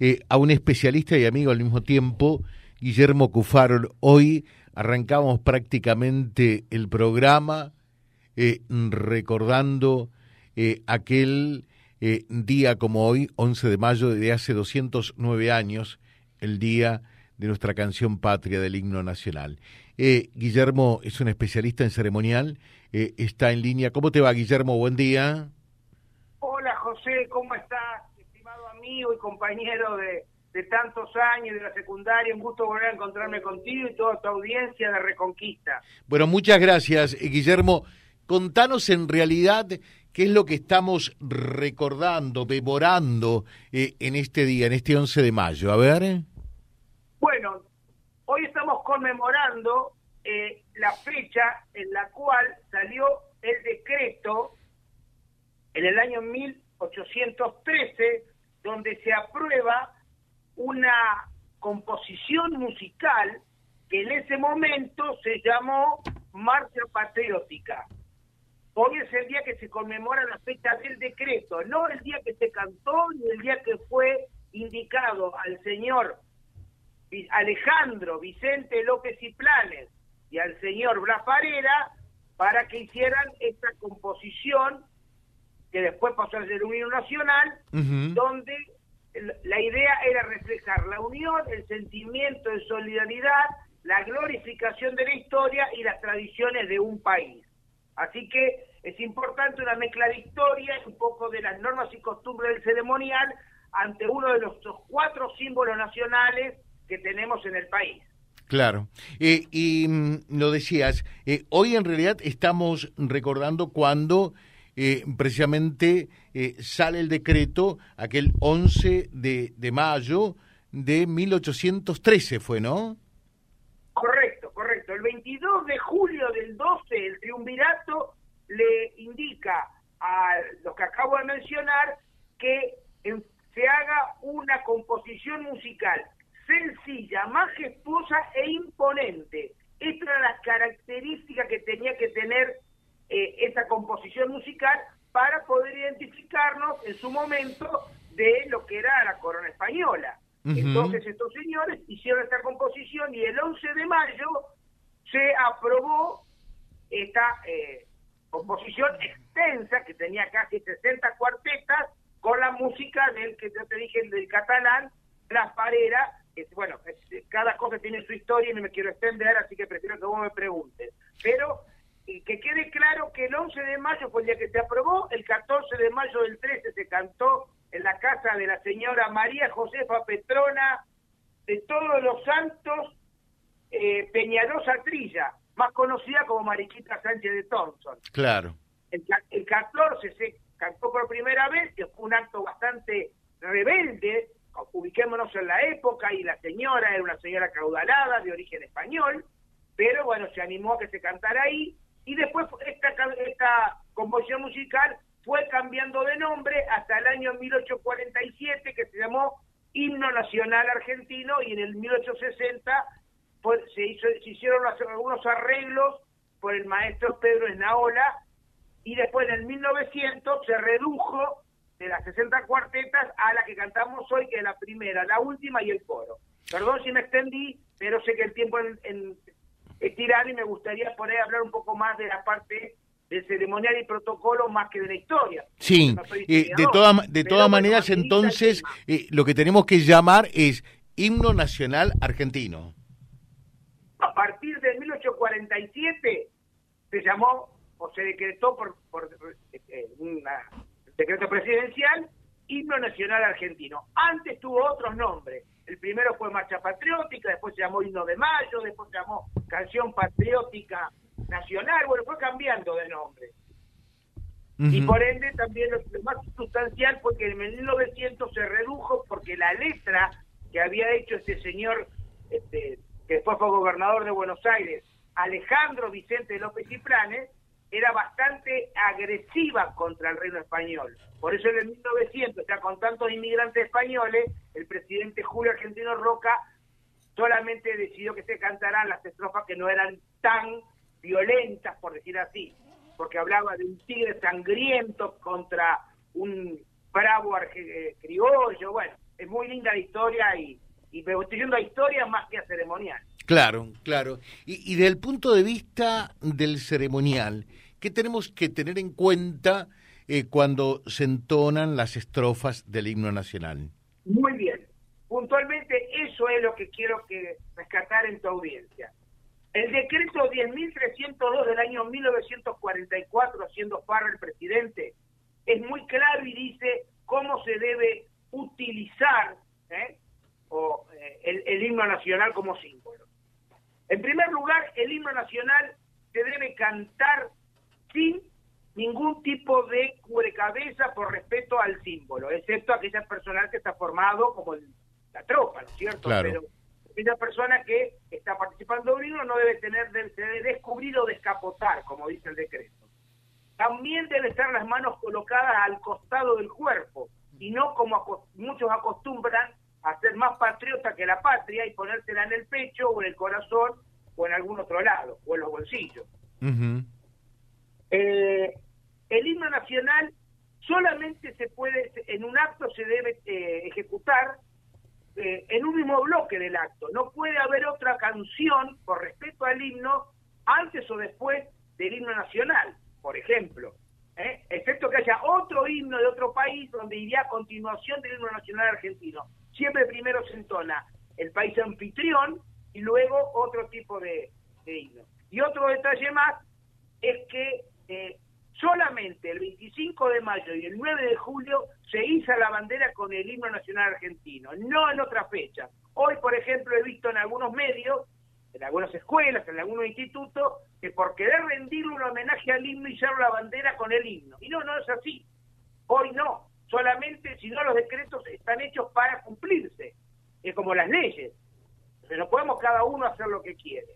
eh, a un especialista y amigo al mismo tiempo, Guillermo Cufaro. Hoy arrancamos prácticamente el programa eh, recordando eh, aquel día como hoy, 11 de mayo de hace 209 años, el día de nuestra canción patria del himno nacional. Guillermo es un especialista en ceremonial, está en línea. ¿Cómo te va, Guillermo? Buen día. Hola, José, ¿cómo estás? Amigo y compañero de, tantos años de la secundaria. Un gusto volver a encontrarme contigo y toda tu audiencia de Reconquista. Bueno, muchas gracias, eh, Guillermo. Contanos en realidad qué es lo que estamos recordando, memorando eh, en este día, en este 11 de mayo. A ver. Bueno, hoy estamos conmemorando eh, la fecha en la cual salió el decreto en el año 1813 donde se aprueba una composición musical que en ese momento se llamó Marcha Patriótica. Hoy es el día que se conmemora la fecha del decreto, no el día que se cantó ni el día que fue indicado al señor Alejandro Vicente López y Planes y al señor Blas para que hicieran esta composición que después pasó a ser Unión Nacional, donde la idea era reflejar la unión, el sentimiento de solidaridad, la glorificación de la historia y las tradiciones de un país. Así que es importante una mezcla de historia y un poco de las normas y costumbres del ceremonial ante uno de los cuatro símbolos nacionales que tenemos en el país. Claro. Eh, y mm, lo decías, eh, hoy en realidad estamos recordando cuando eh, precisamente eh, sale el decreto aquel 11 de, de mayo de 1813, ¿fue, no? Correcto, correcto. El 22 de julio del 12, el triunvirato le indica a los que acabo de mencionar que se haga una composición musical sencilla, majestuosa e imponente. Esta era la característica que tenía que tener eh, esa composición musical para poder identificarnos en su momento de lo que era la corona española. Entonces estos señores hicieron esta composición y el 11 de mayo se aprobó esta eh, composición extensa que tenía casi 60 cuartetas con la música del que yo te dije del catalán, Las Parera, que bueno, cada cosa tiene su historia y no me quiero extender, así que prefiero que vos me preguntes. Pero y que quede claro que el 11 de mayo fue el día que se aprobó, el 14 de mayo del 13 se cantó en la casa de la señora María Josefa Petrona de Todos los Santos eh, Peñalosa Trilla, más conocida como Mariquita Sánchez de Thompson. Claro. El, el 14 se cantó por primera vez, que fue un acto bastante rebelde, ubiquémonos en la época, y la señora era una señora caudalada de origen español, pero bueno, se animó a que se cantara ahí, y después esta, esta composición musical fue cambiando de nombre hasta el año 1847 que se llamó Himno Nacional Argentino y en el 1860 se, hizo, se hicieron algunos arreglos por el maestro Pedro Esnaola y después en el 1900 se redujo de las 60 cuartetas a la que cantamos hoy, que es la primera, la última y el coro. Perdón si me extendí, pero sé que el tiempo en, estirar y me gustaría poder hablar un poco más de la parte del ceremonial y protocolo más que de la historia. Sí, eh, de, todas de todas maneras entonces eh, lo que tenemos que llamar es himno nacional argentino. A partir de 1847 se llamó o se decretó por, por eh, un decreto presidencial himno nacional argentino. Antes tuvo otros nombres el primero fue Marcha Patriótica, después se llamó Himno de Mayo, después se llamó Canción Patriótica Nacional, bueno, fue cambiando de nombre. Y por ende también lo, más sustancial fue que en 1900 se redujo porque la letra que había hecho este señor, este, que después fue gobernador de Buenos Aires, Alejandro Vicente López y Planes, era bastante agresiva contra el reino español. Por eso en el 1900, ya con tantos inmigrantes españoles, el presidente Julio Argentino Roca solamente decidió que se cantaran las estrofas que no eran tan violentas, por decir así, porque hablaba de un tigre sangriento contra un bravo eh, criollo, bueno, es muy linda la historia y, y me estoy yendo a historia más que a ceremonial. Claro, claro. Y, y desde el punto de vista del ceremonial, ¿qué tenemos que tener en cuenta eh, cuando se entonan las estrofas del himno nacional? Muy bien. Puntualmente eso es lo que quiero que rescatar en tu audiencia. El decreto 10.302 del año 1944, siendo Farrell el presidente, es muy claro y dice cómo se debe utilizar ¿eh? eh, el, el himno nacional como símbolo. En primer lugar, el himno nacional se debe cantar sin ningún tipo de cubrecabeza por respeto al símbolo, excepto aquella personal que está formado como la tropa, ¿no es cierto? Pero aquella persona que está participando de un himno no debe tener, de descubrir o descapotar, como dice el decreto. También debe estar las manos colocadas al costado del cuerpo, y no como muchos acostumbran a ser más patriota que la patria y ponérsela en el pecho o en el corazón o en algún otro lado, o en los bolsillos. eh, el himno nacional solamente se puede, en un acto se debe eh, ejecutar eh, en un mismo bloque del acto. No puede haber otra canción por respeto al himno antes o después del himno nacional, por ejemplo. ¿eh? excepto que haya otro himno de otro país donde iría a continuación del himno nacional argentino. Siempre primero se entona el país anfitrión y luego otro tipo de, himno. Y otro detalle más es que eh, solamente el 25 de mayo y el 9 de julio se iza la bandera con el himno nacional argentino, no en otra fecha. Hoy, por ejemplo, he visto en algunos medios, en algunas escuelas, en algunos institutos, que por querer rendir un homenaje al himno izaron la bandera con el himno. Y no, no es así. Hoy no. Solamente, si no, los decretos están hechos para cumplirse. Es como las leyes. no podemos cada uno hacer lo que quiere.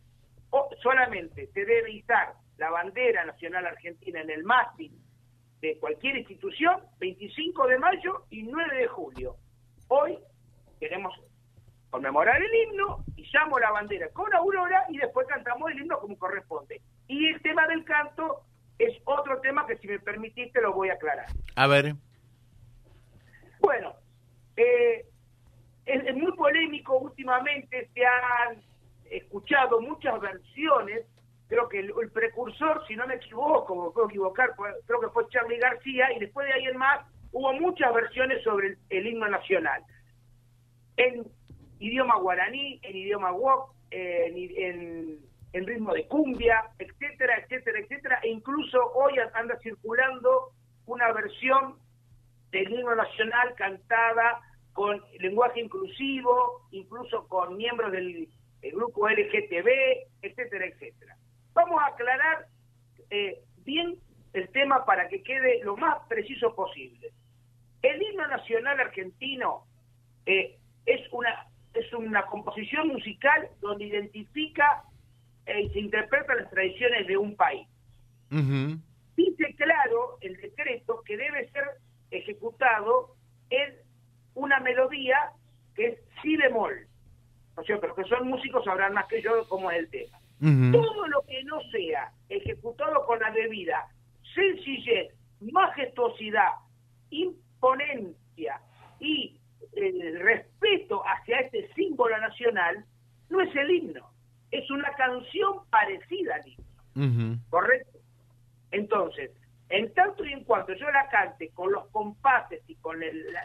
Solamente se debe izar la bandera nacional argentina en el mástil de cualquier institución 25 de mayo y 9 de julio. Hoy queremos conmemorar el himno, llamo la bandera con Aurora y después cantamos el himno como corresponde. Y el tema del canto es otro tema que si me permitiste lo voy a aclarar. A ver. Bueno, eh, es muy polémico últimamente, se han escuchado muchas versiones creo que el, precursor, si no me equivoco, me puedo equivocar, creo que fue Charlie García, y después de ahí en más hubo muchas versiones sobre el, himno nacional. En idioma guaraní, en idioma wok, en, en, ritmo de cumbia, etcétera, etcétera, etcétera, e incluso hoy anda circulando una versión del himno nacional cantada con lenguaje inclusivo, incluso con miembros del grupo LGTB, etcétera, etcétera. Vamos a aclarar eh, bien el tema para que quede lo más preciso posible. El himno nacional argentino eh, es una es una composición musical donde identifica eh, y se interpreta las tradiciones de un país. Dice claro el decreto que debe ser ejecutado en una melodía que es si bemol. O sea, pero que son músicos sabrán más que yo cómo es el tema. Todo lo que no sea ejecutado con la debida sencillez, majestuosidad, imponencia y el respeto hacia este símbolo nacional, no es el himno, es una canción parecida al himno. ¿Correcto? Entonces, en tanto y en cuanto yo la cante con los compases y con el, la,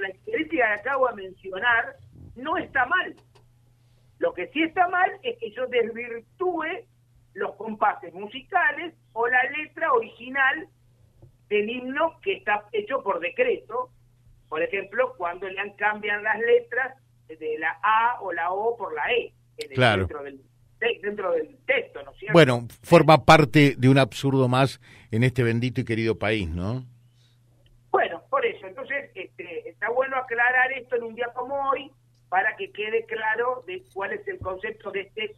la experiencia que acabo de mencionar, no está mal. Lo que sí está mal es que yo desvirtúe los compases musicales o la letra original del himno que está hecho por decreto. Por ejemplo, cuando le cambian las letras de la A o la O por la E claro. dentro, del, dentro del texto, ¿no es cierto? Bueno, forma parte de un absurdo más en este bendito y querido país, ¿no? Bueno, por eso. Entonces, este, está bueno aclarar esto en un día como hoy, para que quede claro de cuál es el concepto de este,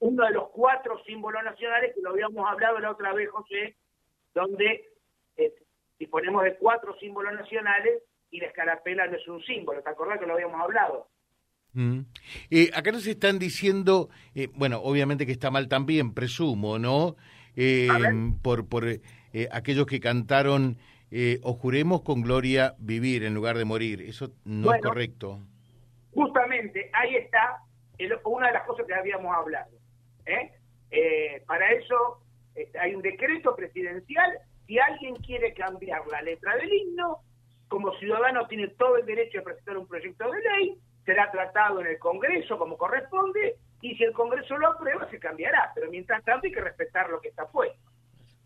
uno de los cuatro símbolos nacionales que lo habíamos hablado la otra vez, José, donde eh, disponemos de cuatro símbolos nacionales y la escarapela no es un símbolo, ¿te acordás que lo habíamos hablado? Mm. Eh, acá nos están diciendo, eh, bueno, obviamente que está mal también, presumo, ¿no? por por aquellos que cantaron eh, o juremos con gloria vivir en lugar de morir. Eso no es correcto. Justamente, ahí está una de las cosas que habíamos hablado. ¿eh? Eh, para eso hay un decreto presidencial. Si alguien quiere cambiar la letra del himno, como ciudadano tiene todo el derecho de presentar un proyecto de ley, será tratado en el Congreso como corresponde, y si el Congreso lo aprueba, se cambiará. Pero mientras tanto hay que respetar lo que está puesto.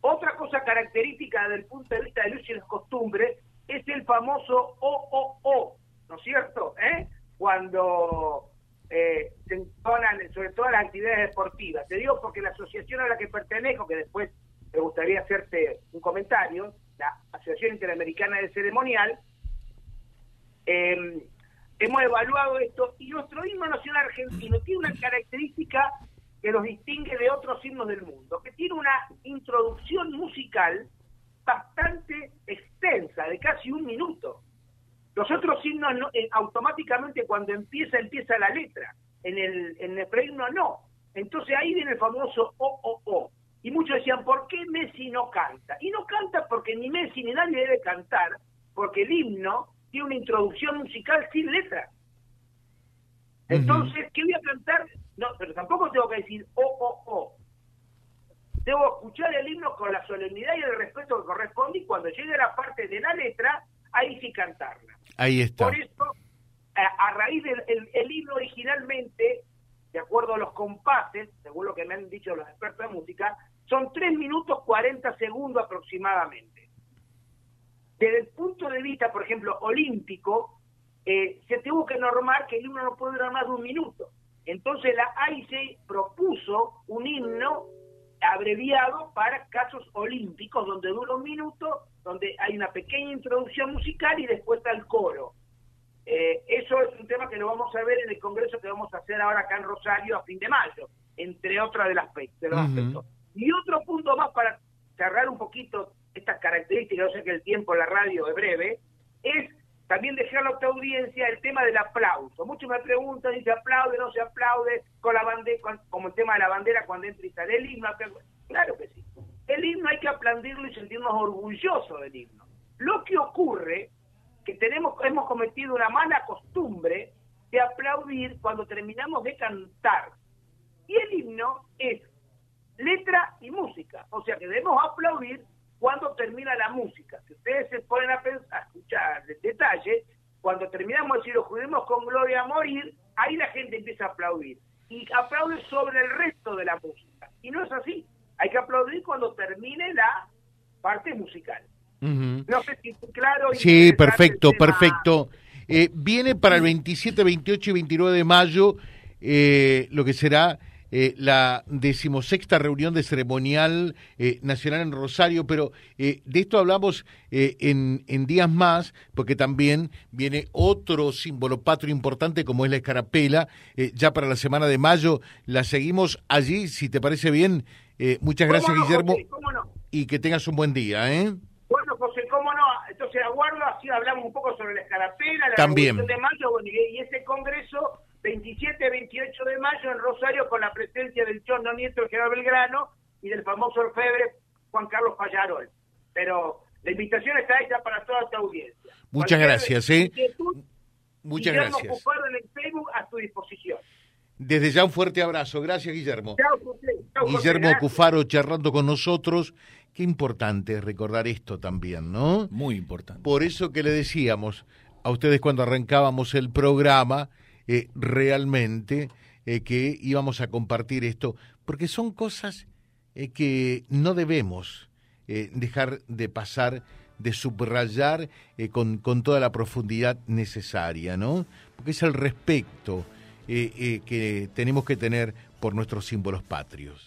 Otra cosa característica desde el punto de vista de luz y las costumbres es el famoso OOO, ¿no es cierto? ¿Eh? Cuando eh, se entonan, sobre todo las actividades deportivas. Te digo porque la asociación a la que pertenezco, que después me gustaría hacerte un comentario, la Asociación Interamericana de Ceremonial, eh, hemos evaluado esto y nuestro himno nacional argentino tiene una característica que los distingue de otros himnos del mundo, que tiene una introducción musical bastante extensa, de casi un minuto. Los otros himnos eh, automáticamente cuando empieza, empieza la letra. En el, en el prehimno no. Entonces ahí viene el famoso O, O, O. Y muchos decían, ¿por qué Messi no canta? Y no canta porque ni Messi ni nadie debe cantar, porque el himno tiene una introducción musical sin letra. Entonces, ¿qué voy a cantar? No, pero tampoco tengo que decir oh, oh, oh. Debo escuchar el himno con la solemnidad y el respeto que corresponde y cuando llegue la parte de la letra, ahí sí cantarla. Ahí está. Por eso, a, raíz del el, himno originalmente, de acuerdo a los compases, según lo que me han dicho los expertos de música, son 3 minutos 40 segundos aproximadamente. Desde el punto de vista, por ejemplo, olímpico, eh, se tuvo que normar que el himno no puede durar más de un minuto. Entonces la AIC propuso un himno abreviado para casos olímpicos donde dura un minuto, donde hay una pequeña introducción musical y después está el coro. Eh, eso es un tema que lo vamos a ver en el congreso que vamos a hacer ahora acá en Rosario a fin de mayo, entre otras de, las, de los aspectos. Y otro punto más para cerrar un poquito estas características, yo sé que el tiempo en la radio es breve, es también dejar a tu audiencia el tema del aplauso. Muchos me preguntan si se aplaude no se aplaude con la bandera, como el tema de la bandera cuando entra y sale el himno. Claro que sí. El himno hay que aplaudirlo y sentirnos orgullosos del himno. Lo que ocurre que tenemos hemos cometido una mala costumbre de aplaudir cuando terminamos de cantar. Y el himno es letra y música. O sea que debemos aplaudir cuando termina la música. Si ustedes se ponen a, pensar, a escuchar el detalle, cuando terminamos de decir, lo juremos con gloria a morir, ahí la gente empieza a aplaudir. Y aplaude sobre el resto de la música. Y no es así. Hay que aplaudir cuando termine la parte musical. No sé si claro. Sí, perfecto, perfecto. Eh, viene para el 27, 28 y 29 de mayo eh, lo que será eh, la decimosexta reunión de ceremonial eh, nacional en Rosario, pero eh, de esto hablamos en, en, días más, porque también viene otro símbolo patrio importante como es la escarapela, ya para la semana de mayo. La seguimos allí, si te parece bien. muchas gracias, Guillermo, y que tengas un buen día. ¿eh? Bueno, José, cómo no. Entonces aguardo, así hablamos un poco sobre la escarapela, la también. de mayo y ese congreso 27 28 de mayo en Rosario con la presencia del Chono Nieto Gerardo Belgrano y del famoso orfebre Juan Carlos Pallarol. Pero la invitación está hecha para toda esta audiencia. Muchas gracias, ¿eh? Muchas gracias. en el Facebook a tu disposición. Desde ya un fuerte abrazo. Gracias, Guillermo. Guillermo Cufaro charlando con nosotros. Qué importante recordar esto también, ¿no? Muy importante. Por eso que le decíamos a ustedes cuando arrancábamos el programa, eh, realmente eh, que íbamos a compartir esto, porque son cosas eh, que no debemos dejar de pasar, de subrayar con, con, toda la profundidad necesaria, ¿no? Porque es el respeto que tenemos que tener por nuestros símbolos patrios